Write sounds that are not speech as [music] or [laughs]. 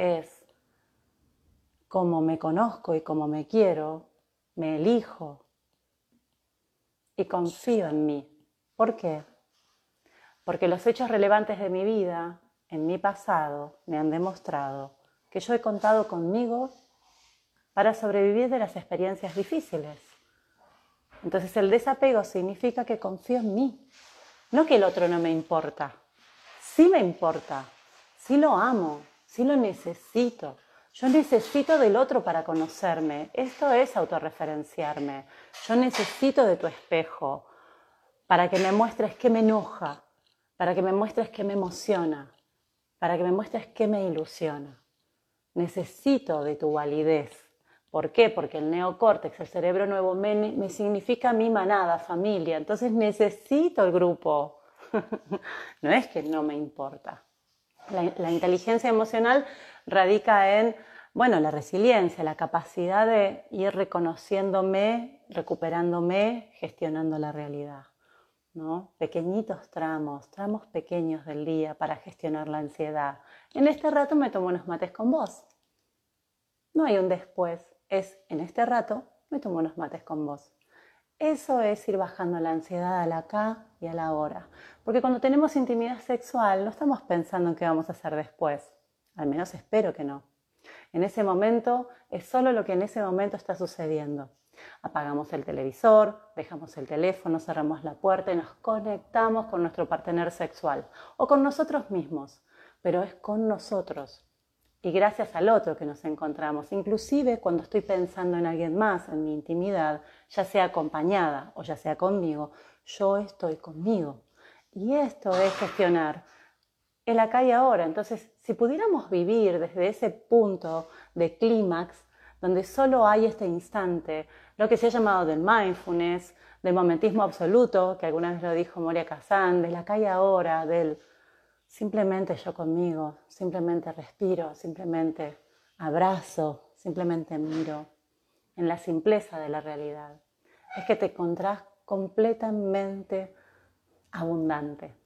es como me conozco y como me quiero, me elijo y confío en mí. ¿Por qué? Porque los hechos relevantes de mi vida, en mi pasado, me han demostrado que yo he contado conmigo para sobrevivir de las experiencias difíciles. Entonces el desapego significa que confío en mí, no que el otro no me importa. Sí me importa, sí lo amo, sí lo necesito. Yo necesito del otro para conocerme. Esto es autorreferenciarme. Yo necesito de tu espejo para que me muestres qué me enoja, para que me muestres qué me emociona, para que me muestres qué me ilusiona. Necesito de tu validez. ¿Por qué? Porque el neocórtex, el cerebro nuevo, me, significa mi manada, familia. Entonces necesito el grupo. [laughs] no es que no me importa. La, inteligencia emocional radica en, bueno, la resiliencia, la capacidad de ir reconociéndome, recuperándome, gestionando la realidad. ¿no? Pequeñitos tramos, tramos pequeños del día para gestionar la ansiedad. En este rato me tomo unos mates con vos. No hay un después, es en este rato me tomo unos mates con vos. Eso es ir bajando la ansiedad al acá y a la hora. Porque cuando tenemos intimidad sexual no estamos pensando en qué vamos a hacer después. Al menos espero que no. En ese momento es solo lo que en ese momento está sucediendo. Apagamos el televisor, dejamos el teléfono, cerramos la puerta y nos conectamos con nuestro partener sexual o con nosotros mismos, pero es con nosotros y gracias al otro que nos encontramos. Inclusive cuando estoy pensando en alguien más, en mi intimidad, ya sea acompañada o ya sea conmigo, yo estoy conmigo. Y esto es gestionar el acá y ahora. Entonces, si pudiéramos vivir desde ese punto de clímax, donde solo hay este instante, lo que se ha llamado del mindfulness, del momentismo absoluto, que alguna vez lo dijo Moria Kazan, del acá y ahora, del simplemente yo conmigo, simplemente respiro, simplemente abrazo, simplemente miro, en la simpleza de la realidad. Es que te encontrás completamente abundante.